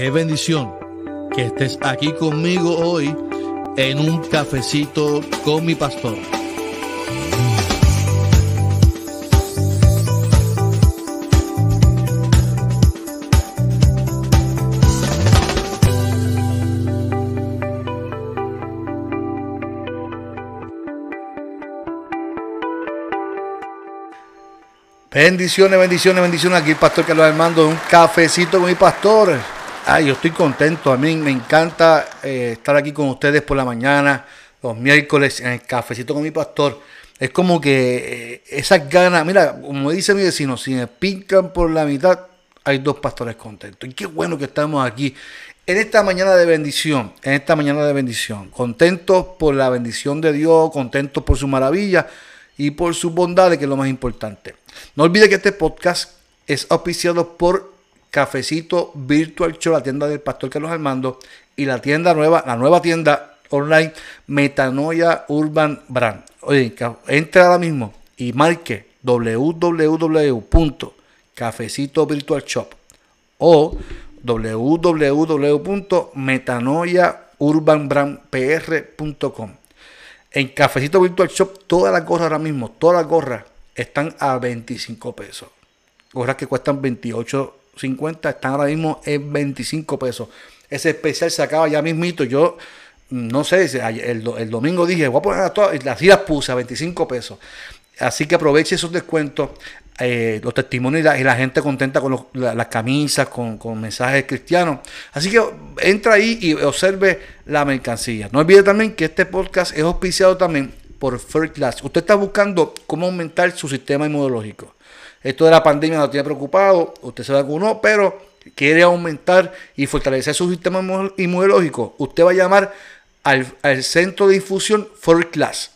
Qué bendición que estés aquí conmigo hoy en un cafecito con mi pastor. Bendiciones, bendiciones, bendiciones. Aquí el pastor Carlos Armando, un cafecito con mi pastor. Ay, yo estoy contento. A mí me encanta eh, estar aquí con ustedes por la mañana, los miércoles, en el cafecito con mi pastor. Es como que eh, esas ganas, mira, como dice mi vecino, si me pican por la mitad, hay dos pastores contentos. Y qué bueno que estamos aquí en esta mañana de bendición, en esta mañana de bendición. Contentos por la bendición de Dios, contentos por su maravilla y por su bondad, que es lo más importante. No olvide que este podcast es auspiciado por Cafecito Virtual Show, la tienda del Pastor Carlos Armando, y la tienda nueva, la nueva tienda online Metanoia Urban Brand. Oye, entre ahora mismo y marque www.cafecitovirtualshop o www.metanoiaurbanbrandpr.com. En Cafecito Virtual Shop, todas las gorras ahora mismo, todas las gorras están a 25 pesos. Gorras que cuestan 28 50 están ahora mismo en 25 pesos. Ese especial se acaba ya mismito. Yo no sé, el, domingo dije, voy a poner a todas, y las puse a 25 pesos. Así que aproveche esos descuentos, eh, los testimonios y la, gente contenta con las camisas, con, mensajes cristianos. Así que entra ahí y observe la mercancía. No olvide también que este podcast es auspiciado también por First Class. Usted está buscando cómo aumentar su sistema inmunológico. Esto de la pandemia lo tiene preocupado, usted se vacunó, pero quiere aumentar y fortalecer su sistema inmunológico. Usted va a llamar al, centro de infusión For Class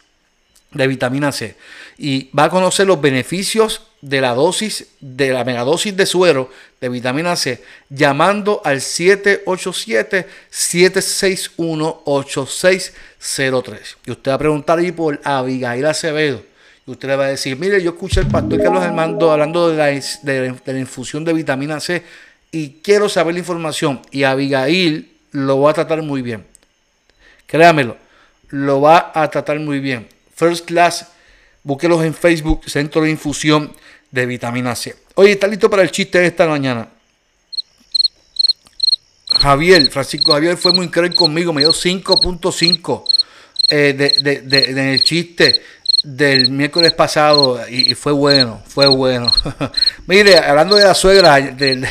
de vitamina C y va a conocer los beneficios de la dosis, de la megadosis de suero de vitamina C, llamando al 787-761-8603. Y usted va a preguntar ahí por Abigail Acevedo y usted le va a decir, mire, yo escuché al pastor Carlos Armando hablando de la, infusión de vitamina C y quiero saber la información. Y Abigail lo va a tratar muy bien. Créamelo, lo va a tratar muy bien. First Class, búsquelos en Facebook, Centro de Infusión de Vitamina C. Oye, ¿está listo para el chiste de esta mañana? Javier, Francisco Javier fue muy cruel conmigo, me dio 5.5 eh, de, en el chiste del miércoles pasado y, fue bueno, fue bueno. Mire, hablando de la suegra, del,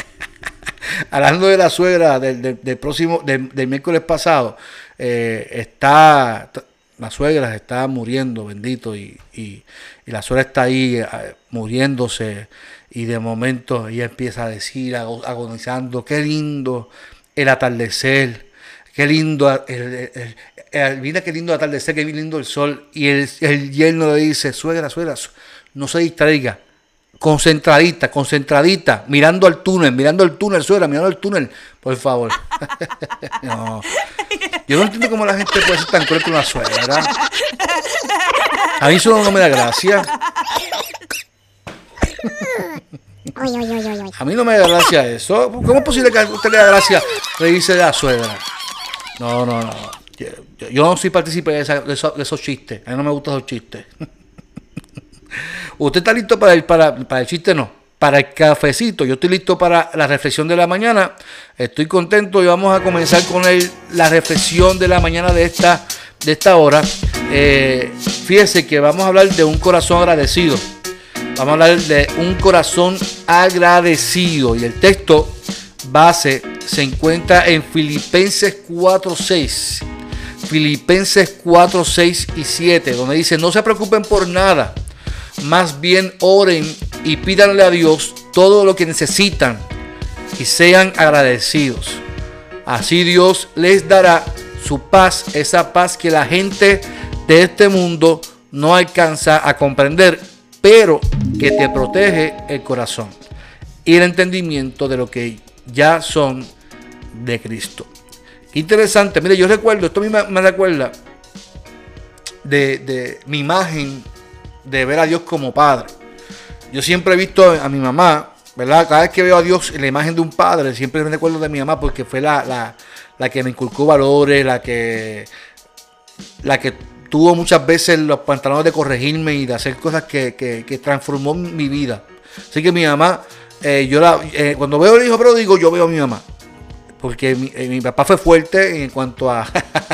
hablando de la suegra del, próximo, del, miércoles pasado, eh, está, la suegra está muriendo, bendito, y, y, la suegra está ahí eh, muriéndose y de momento ella empieza a decir, agonizando, qué lindo el atardecer, qué lindo el, eh, mira qué lindo atardecer, qué lindo el sol. Y el, el yerno le dice, suegra, suegra, no se distraiga. Concentradita, concentradita, mirando al túnel, mirando al túnel, suegra, mirando al túnel, por favor. Yo no entiendo cómo la gente puede ser tan cruel con la suegra. A mí eso no me da gracia. A mí no me da gracia eso. ¿Cómo es posible que a usted le da gracia reírse de la suegra? No, no, no. Yo, no soy partícipe de, esos chistes. A mí no me gustan esos chistes. ¿Usted está listo para el, para, para el chiste? No. Para el cafecito. Yo estoy listo para la reflexión de la mañana. Estoy contento y vamos a comenzar con el, la reflexión de la mañana de esta, de esta hora. Eh, fíjese que vamos a hablar de un corazón agradecido. Vamos a hablar de un corazón agradecido. Y el texto base se encuentra en Filipenses 4:6. Filipenses 4, 6 y 7, donde dice, no se preocupen por nada, más bien oren y pídanle a Dios todo lo que necesitan y sean agradecidos. Así Dios les dará su paz, esa paz que la gente de este mundo no alcanza a comprender, pero que te protege el corazón y el entendimiento de lo que ya son de Cristo. Interesante, mire, yo recuerdo, esto me, me recuerda de, mi imagen de ver a Dios como padre. Yo siempre he visto a mi mamá ¿verdad? Cada vez que veo a Dios en la imagen de un padre, siempre me recuerdo de mi mamá porque fue la, la, que me inculcó valores, la que, la que tuvo muchas veces los pantalones de corregirme y de hacer cosas que, que, transformó mi vida. Así que mi mamá, eh, yo la, eh, cuando veo el hijo pródigo, yo veo a mi mamá. Porque mi, eh, mi papá fue fuerte en cuanto a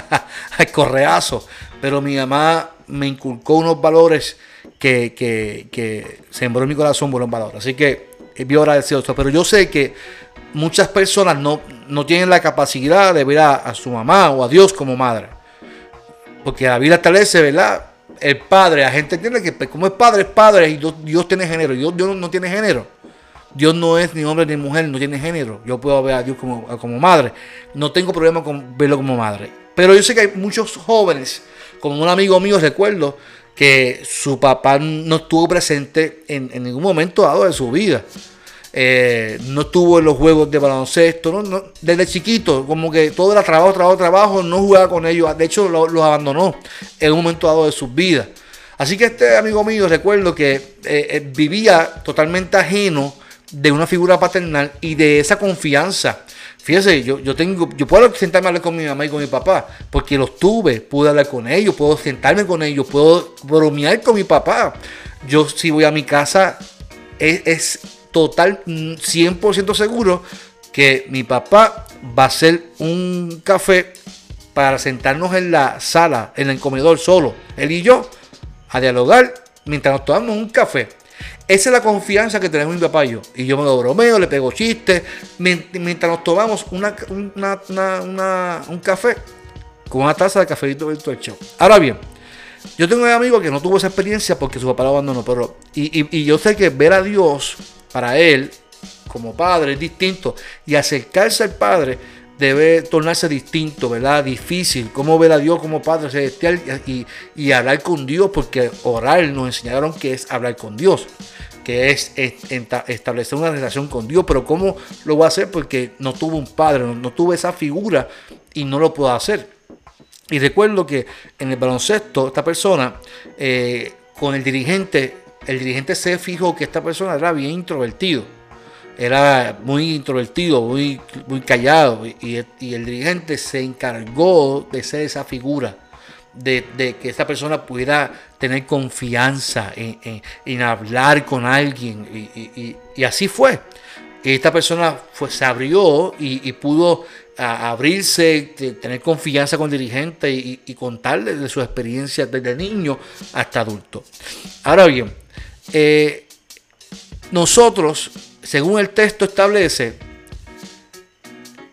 al correazo, pero mi mamá me inculcó unos valores que, que, sembró en mi corazón buenos valores. Así que vio agradecido Pero yo sé que muchas personas no, no tienen la capacidad de ver a, su mamá o a Dios como madre. Porque la Biblia establece, ¿verdad? El padre, la gente entiende que pues, como es padre, es padre y Dios, tiene género. Dios, Dios no tiene género. Dios no es ni hombre ni mujer, no tiene género. Yo puedo ver a Dios como, como madre. No tengo problema con verlo como madre. Pero yo sé que hay muchos jóvenes, como un amigo mío recuerdo, que su papá no estuvo presente en, ningún momento dado de su vida. Eh, no estuvo en los juegos de baloncesto, ¿no? desde chiquito, como que todo era trabajo, trabajo, trabajo, no jugaba con ellos, de hecho los abandonó en un momento dado de sus vidas. Así que este amigo mío recuerdo que eh, eh, vivía totalmente ajeno de una figura paternal y de esa confianza Fíjese, yo, yo tengo, yo puedo sentarme a hablar con mi mamá y con mi papá, porque los tuve, pude hablar con ellos, puedo sentarme con ellos, puedo bromear con mi papá. Yo si voy a mi casa, es, es total, 100% seguro que mi papá va a hacer un café para sentarnos en la sala, en el comedor solo, él y yo, a dialogar mientras nos tomamos un café. Esa es la confianza que tenemos mi papá y yo. Y yo me lo bromeo, le pego chistes, mientras nos tomamos una, un café con una taza de cafecito virtual show. Ahora bien, yo tengo un amigo que no tuvo esa experiencia porque su papá lo abandonó, pero y, y yo sé que ver a Dios para él como padre es distinto y acercarse al padre debe tornarse distinto, ¿verdad? Difícil. Cómo ver a Dios como Padre Celestial y, y, hablar con Dios, porque orar nos enseñaron que es hablar con Dios, que es, establecer una relación con Dios. Pero ¿cómo lo voy a hacer? Porque no tuve un padre, no, tuve esa figura y no lo puedo hacer. Y recuerdo que en el baloncesto, esta persona, eh, con el dirigente, el dirigente se fijó que esta persona era bien introvertido era muy introvertido, muy, muy callado, y, el dirigente se encargó de ser esa figura, de, que esa persona pudiera tener confianza en, hablar con alguien, y, así fue. Esta persona se abrió y, pudo abrirse, tener confianza con el dirigente y, contarle de su experiencia desde niño hasta adulto. Ahora bien, eh, nosotros según el texto establece,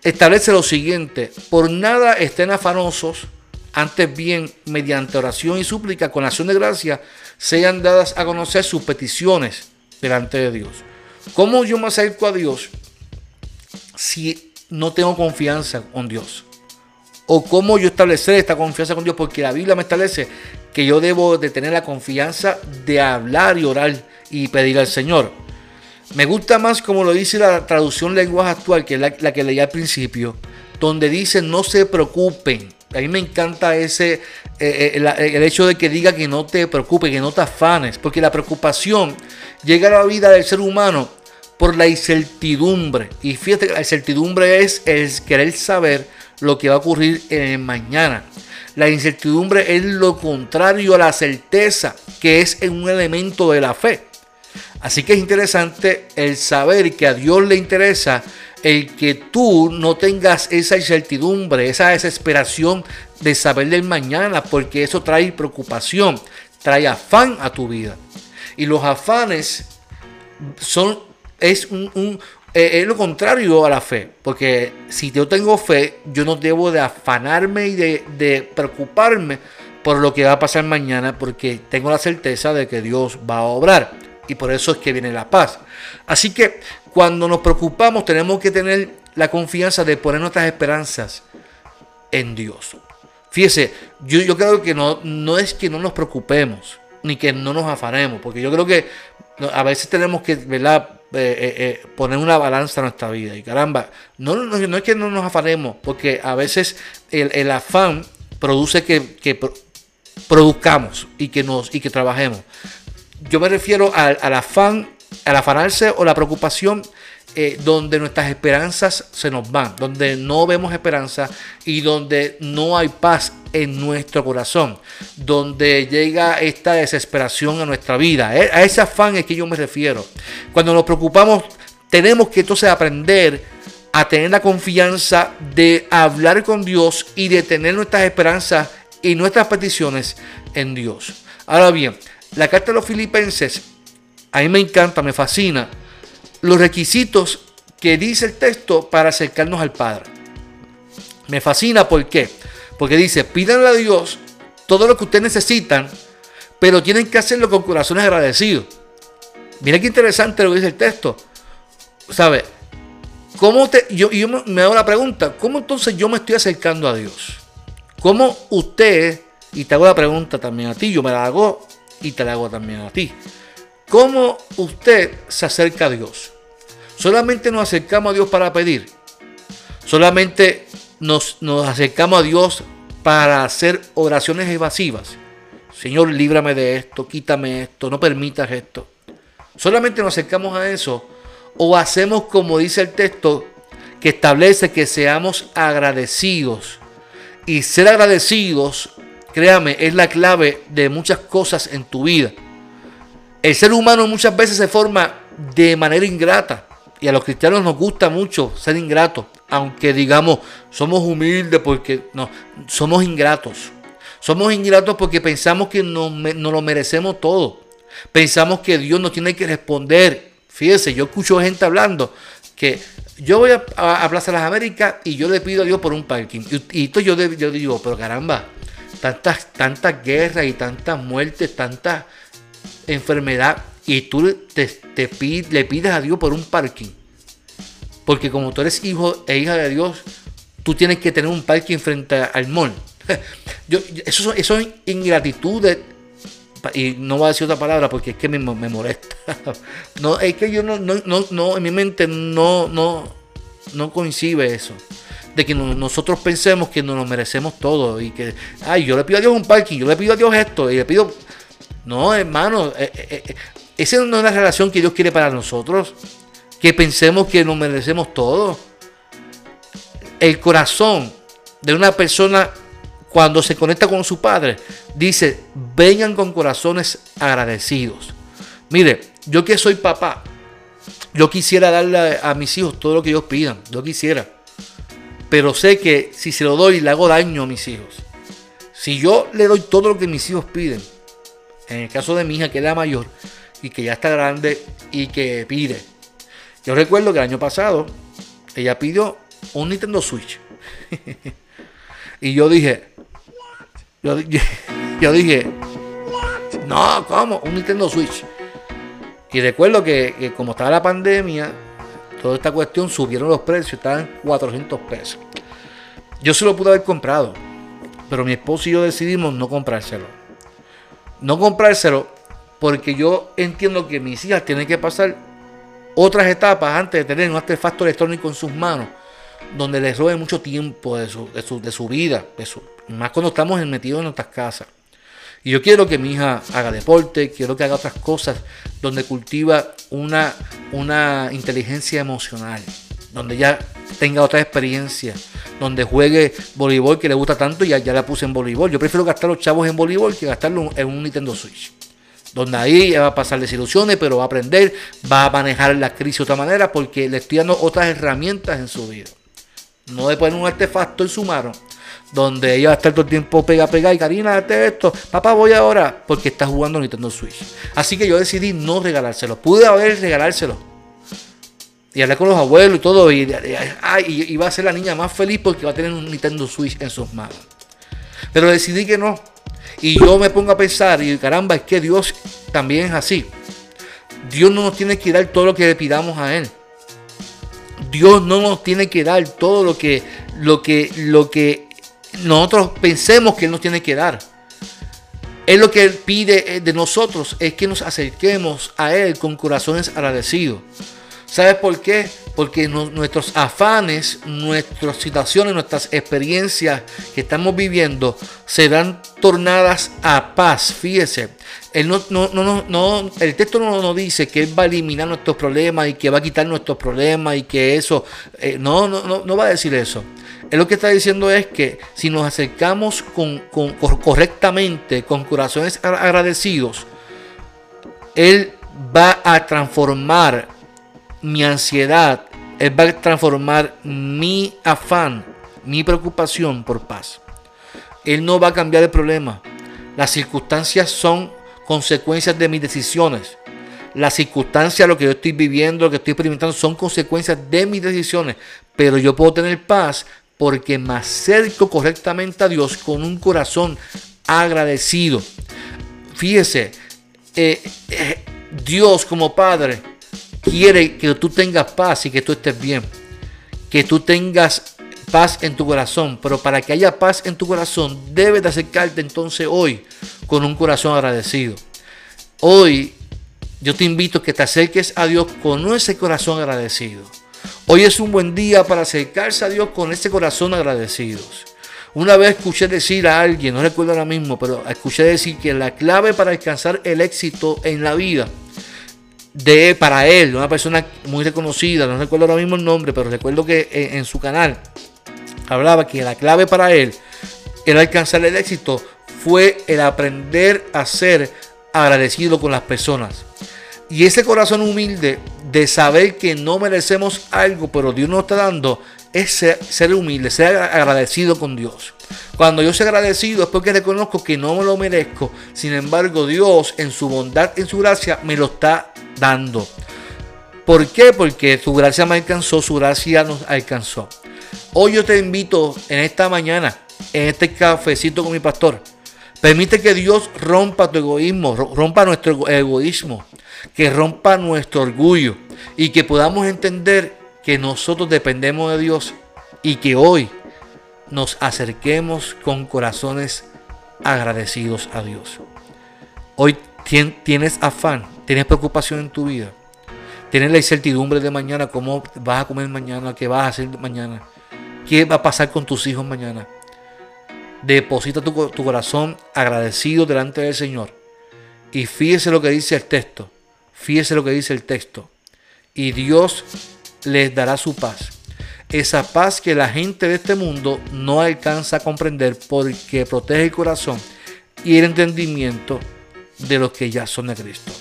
establece lo siguiente, por nada estén afanosos, antes bien, mediante oración y súplica con acción de gracia, sean dadas a conocer sus peticiones delante de Dios. ¿Cómo yo me acerco a Dios si no tengo confianza con Dios? ¿O cómo yo establecer esta confianza con Dios? Porque la Biblia me establece que yo debo de tener la confianza de hablar y orar y pedir al Señor. Me gusta más como lo dice la traducción lenguaje actual, que es la, que leí al principio, donde dice no se preocupen. A mí me encanta ese, eh, eh, el hecho de que diga que no te preocupes, que no te afanes, porque la preocupación llega a la vida del ser humano por la incertidumbre. Y fíjate que la incertidumbre es el querer saber lo que va a ocurrir en mañana. La incertidumbre es lo contrario a la certeza, que es un elemento de la fe. Así que es interesante el saber que a Dios le interesa el que tú no tengas esa incertidumbre, esa desesperación de saber del mañana, porque eso trae preocupación, trae afán a tu vida. Y los afanes son, es, eh, lo contrario a la fe, porque si yo tengo fe, yo no debo de afanarme y de preocuparme por lo que va a pasar mañana, porque tengo la certeza de que Dios va a obrar y por eso es que viene la paz. Así que cuando nos preocupamos tenemos que tener la confianza de poner nuestras esperanzas en Dios. Fíjese, yo, yo creo que no, no es que no nos preocupemos, ni que no nos afanemos, porque yo creo que a veces tenemos que ¿verdad? Eh, eh, eh, poner una balanza en nuestra vida. Y caramba, no, no, es que no nos afanemos, porque a veces el, afán produce que, que produzcamos y que, nos, y que trabajemos yo me refiero al, afán al afanarse o la preocupación eh, donde nuestras esperanzas se nos van, donde no vemos esperanza y donde no hay paz en nuestro corazón, donde llega esta desesperación a nuestra vida. Eh, a ese afán es que yo me refiero. Cuando nos preocupamos, tenemos que entonces aprender a tener la confianza de hablar con Dios y de tener nuestras esperanzas y nuestras peticiones en Dios. Ahora bien, la carta de los filipenses, a mí me encanta, me fascina, los requisitos que dice el texto para acercarnos al Padre. Me fascina, ¿por qué? Porque dice, pídanle a Dios todo lo que ustedes necesitan, pero tienen que hacerlo con corazones agradecidos. Mira qué interesante lo que dice el texto. ¿Sabe? ¿Cómo te, yo, yo me hago la pregunta, ¿cómo entonces yo me estoy acercando a Dios? ¿Cómo usted, y te hago la pregunta también a ti, yo me la hago y te la hago también a ti. ¿Cómo usted se acerca a Dios? Solamente nos acercamos a Dios para pedir. Solamente nos, nos acercamos a Dios para hacer oraciones evasivas. Señor, líbrame de esto, quítame esto, no permitas esto. Solamente nos acercamos a eso o hacemos como dice el texto que establece que seamos agradecidos. Y ser agradecidos, créame, es la clave de muchas cosas en tu vida. El ser humano muchas veces se forma de manera ingrata. Y a los cristianos nos gusta mucho ser ingratos. Aunque digamos, somos humildes porque no, somos ingratos. Somos ingratos porque pensamos que no nos lo merecemos todo. Pensamos que Dios nos tiene que responder. Fíjese, yo escucho gente hablando que yo voy a, Plaza de las Américas y yo le pido a Dios por un parking. Y, esto yo, yo digo, pero caramba, tantas, tantas guerras y tantas muertes, tantas enfermedad y tú te, le pides a Dios por un parking. Porque como tú eres hijo e hija de Dios, tú tienes que tener un parking frente al mall. Eso, eso es ingratitud y no voy a decir otra palabra porque es que me, molesta. No, es que yo no, no, no, en mi mente no, no, no coincide eso. Que nosotros pensemos que nos lo merecemos todo y que, ay, yo le pido a Dios un parking, yo le pido a Dios esto y le pido no, hermano, eh, eh, eh, esa no es la relación que Dios quiere para nosotros. Que pensemos que nos merecemos todo. El corazón de una persona cuando se conecta con su padre dice, vengan con corazones agradecidos. Mire, yo que soy papá, yo quisiera darle a mis hijos todo lo que ellos pidan, yo quisiera. Pero sé que si se lo doy le hago daño a mis hijos. Si yo le doy todo lo que mis hijos piden, en el caso de mi hija, que es la mayor y que ya está grande y que pide. Yo recuerdo que el año pasado ella pidió un Nintendo Switch. y yo dije, yo, dije, no, ¿cómo? Un Nintendo Switch. Y recuerdo que, como estaba la pandemia, toda esta cuestión subieron los precios, estaban 400 pesos. Yo se lo pude haber comprado, pero mi esposo y yo decidimos no comprárselo no comprárselo porque yo entiendo que mis hijas tienen que pasar otras etapas antes de tener un artefacto electrónico en sus manos, donde les robe mucho tiempo de su, de su, vida, más cuando estamos metidos en nuestras casas. Y yo quiero que mi hija haga deporte, quiero que haga otras cosas donde cultiva una, una inteligencia emocional, donde ya tenga otra experiencia, donde juegue voleibol que le gusta tanto y ya, ya la puse en voleibol. Yo prefiero gastar los chavos en voleibol que gastarlo en un Nintendo Switch. Donde ahí va a pasar desilusiones, pero va a aprender, va a manejar la crisis de otra manera porque le estoy dando otras herramientas en su vida. No de poner un artefacto en su mano donde ella va a estar todo el tiempo pega, pega y Karina, date esto, papá voy ahora, porque está jugando Nintendo Switch. Así que yo decidí no regalárselo. Pude haber regalárselo, y hablé con los abuelos y todo. Y, y, va a ser la niña más feliz porque va a tener un Nintendo Switch en sus manos. Pero decidí que no. Y yo me pongo a pensar, y caramba, es que Dios también es así. Dios no nos tiene que dar todo lo que le pidamos a Él. Dios no nos tiene que dar todo lo que, lo que, lo que nosotros pensemos que Él nos tiene que dar. Él lo que Él pide de nosotros es que nos acerquemos a Él con corazones agradecidos. ¿Sabes por qué? Porque nuestros afanes, nuestras situaciones, nuestras experiencias que estamos viviendo serán tornadas a paz. Fíjese, no, no, no, no, el texto no nos dice que Él va a eliminar nuestros problemas y que va a quitar nuestros problemas y que eso, eh, no, no, no va a decir eso. Él lo que está diciendo es que si nos acercamos correctamente, con corazones agradecidos, Él va a transformar mi ansiedad, Él va a transformar mi afán, mi preocupación por paz. Él no va a cambiar el problema. Las circunstancias son consecuencias de mis decisiones. Las circunstancias, lo que yo estoy viviendo, lo que estoy experimentando, son consecuencias de mis decisiones. Pero yo puedo tener paz porque me acerco correctamente a Dios con un corazón agradecido. Fíjese, eh, eh, Dios como Padre quiere que tú tengas paz y que tú estés bien. Que tú tengas paz en tu corazón. Pero para que haya paz en tu corazón, debes de acercarte entonces hoy con un corazón agradecido. Hoy yo te invito a que te acerques a Dios con ese corazón agradecido. Hoy es un buen día para acercarse a Dios con ese corazón agradecido. Una vez escuché decir a alguien, no recuerdo ahora mismo, pero escuché decir que la clave para alcanzar el éxito en la vida de para él, una persona muy reconocida, no recuerdo ahora mismo el nombre, pero recuerdo que en su canal hablaba que la clave para él era alcanzar el éxito fue el aprender a ser agradecido con las personas. Y ese corazón humilde de saber que no merecemos algo, pero Dios nos está dando, es ser, humilde, ser agradecido con Dios. Cuando yo soy agradecido es porque reconozco que no me lo merezco. Sin embargo, Dios en su bondad, en su gracia, me lo está dando. ¿Por qué? Porque su gracia me alcanzó, su gracia nos alcanzó. Hoy yo te invito en esta mañana, en este cafecito con mi pastor. Permite que Dios rompa tu egoísmo, rompa nuestro egoísmo, que rompa nuestro orgullo y que podamos entender que nosotros dependemos de Dios y que hoy nos acerquemos con corazones agradecidos a Dios. Hoy tienes afán, tienes preocupación en tu vida, tienes la incertidumbre de mañana, cómo vas a comer mañana, qué vas a hacer mañana. ¿Qué va a pasar con tus hijos mañana? Deposita tu, corazón agradecido delante del Señor. Y fíjese lo que dice el texto. Fíjese lo que dice el texto. Y Dios les dará su paz. Esa paz que la gente de este mundo no alcanza a comprender porque protege el corazón y el entendimiento de los que ya son de Cristo.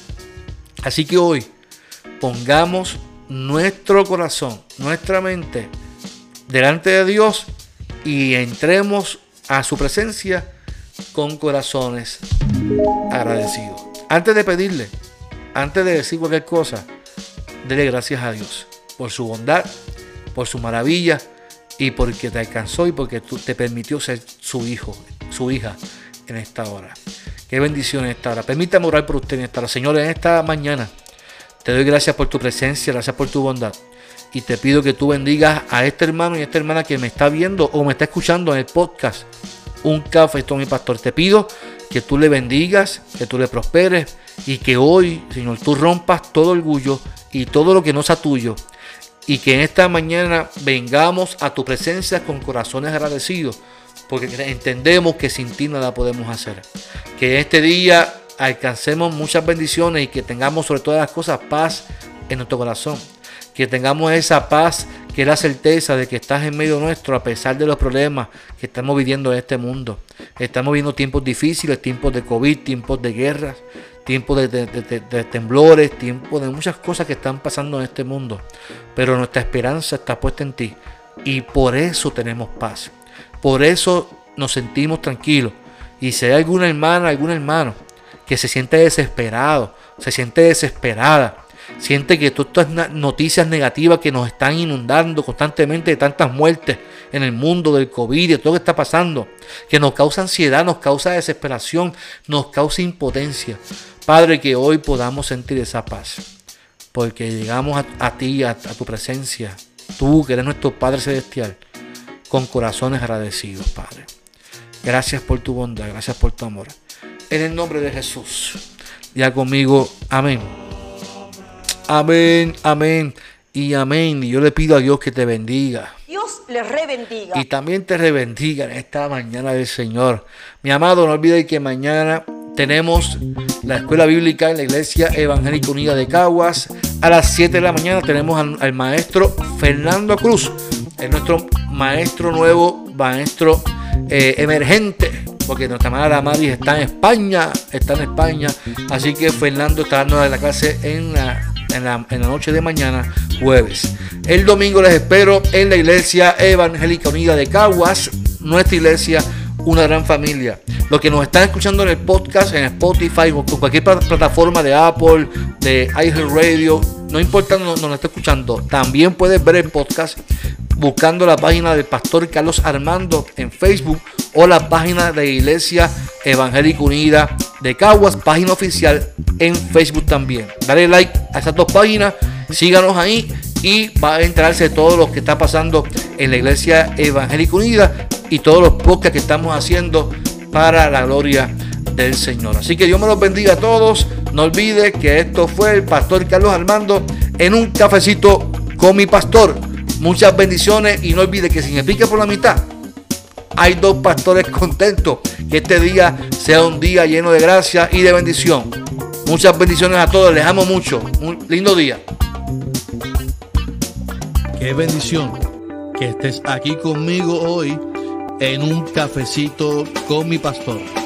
Así que hoy pongamos nuestro corazón, nuestra mente delante de Dios y entremos a su presencia con corazones agradecidos. Antes de pedirle, antes de decir cualquier cosa, dele gracias a Dios por su bondad, por su maravilla y porque te alcanzó y porque te permitió ser su hijo, su hija en esta hora. Qué bendición en esta hora. Permítame orar por usted en esta hora. Señor, en esta mañana te doy gracias por tu presencia, gracias por tu bondad y te pido que tú bendigas a este hermano y a esta hermana que me está viendo o me está escuchando en el podcast. Un café, esto mi pastor. Te pido que tú le bendigas, que tú le prosperes y que hoy, Señor, tú rompas todo orgullo y todo lo que no sea tuyo. Y que en esta mañana vengamos a tu presencia con corazones agradecidos, porque entendemos que sin ti nada podemos hacer. Que este día alcancemos muchas bendiciones y que tengamos sobre todas las cosas paz en nuestro corazón que tengamos esa paz, que es la certeza de que estás en medio nuestro a pesar de los problemas que estamos viviendo en este mundo. Estamos viviendo tiempos difíciles, tiempos de COVID, tiempos de guerras, tiempos de, temblores, tiempos de muchas cosas que están pasando en este mundo. Pero nuestra esperanza está puesta en ti y por eso tenemos paz. Por eso nos sentimos tranquilos. Y si hay alguna hermana, algún hermano que se siente desesperado, se siente desesperada, Siente que todas estas noticias negativas que nos están inundando constantemente de tantas muertes en el mundo del COVID, de todo lo que está pasando, que nos causa ansiedad, nos causa desesperación, nos causa impotencia. Padre, que hoy podamos sentir esa paz, porque llegamos a, ti, a, a tu presencia, tú que eres nuestro Padre Celestial, con corazones agradecidos, Padre. Gracias por tu bondad, gracias por tu amor. En el nombre de Jesús. Ya conmigo, amén. Amén, amén y amén. Y yo le pido a Dios que te bendiga. Dios le rebendiga. Y también te rebendiga en esta mañana del Señor. Mi amado, no olvides que mañana tenemos la escuela bíblica en la Iglesia Evangélica Unida de Caguas. A las 7 de la mañana tenemos al, maestro Fernando Cruz, es nuestro maestro nuevo, maestro eh, emergente, porque nuestra hermana Maris está en España, está en España, así que Fernando está dando la clase en la, en la, en la noche de mañana, jueves. El domingo les espero en la Iglesia Evangélica Unida de Caguas, nuestra iglesia una gran familia. Los que nos están escuchando en el podcast, en Spotify o cualquier plataforma de Apple, de iHeartRadio, no importa donde nos esté escuchando, también puedes ver el podcast buscando la página del pastor Carlos Armando en Facebook o la página de Iglesia Evangélica Unida de Caguas, página oficial en Facebook también. Dale like a esas dos páginas, síganos ahí y va a enterarse de todo lo que está pasando en la Iglesia Evangélica Unida y todos los podcasts que estamos haciendo para la gloria del Señor. Así que Dios me los bendiga a todos. No olvide que esto fue el pastor Carlos Armando en un cafecito con mi pastor. Muchas bendiciones y no olvide que si me pique por la mitad, hay dos pastores contentos. Que este día sea un día lleno de gracia y de bendición. Muchas bendiciones a todos. Les amo mucho. Un lindo día. Qué bendición que estés aquí conmigo hoy en un cafecito con mi pastor.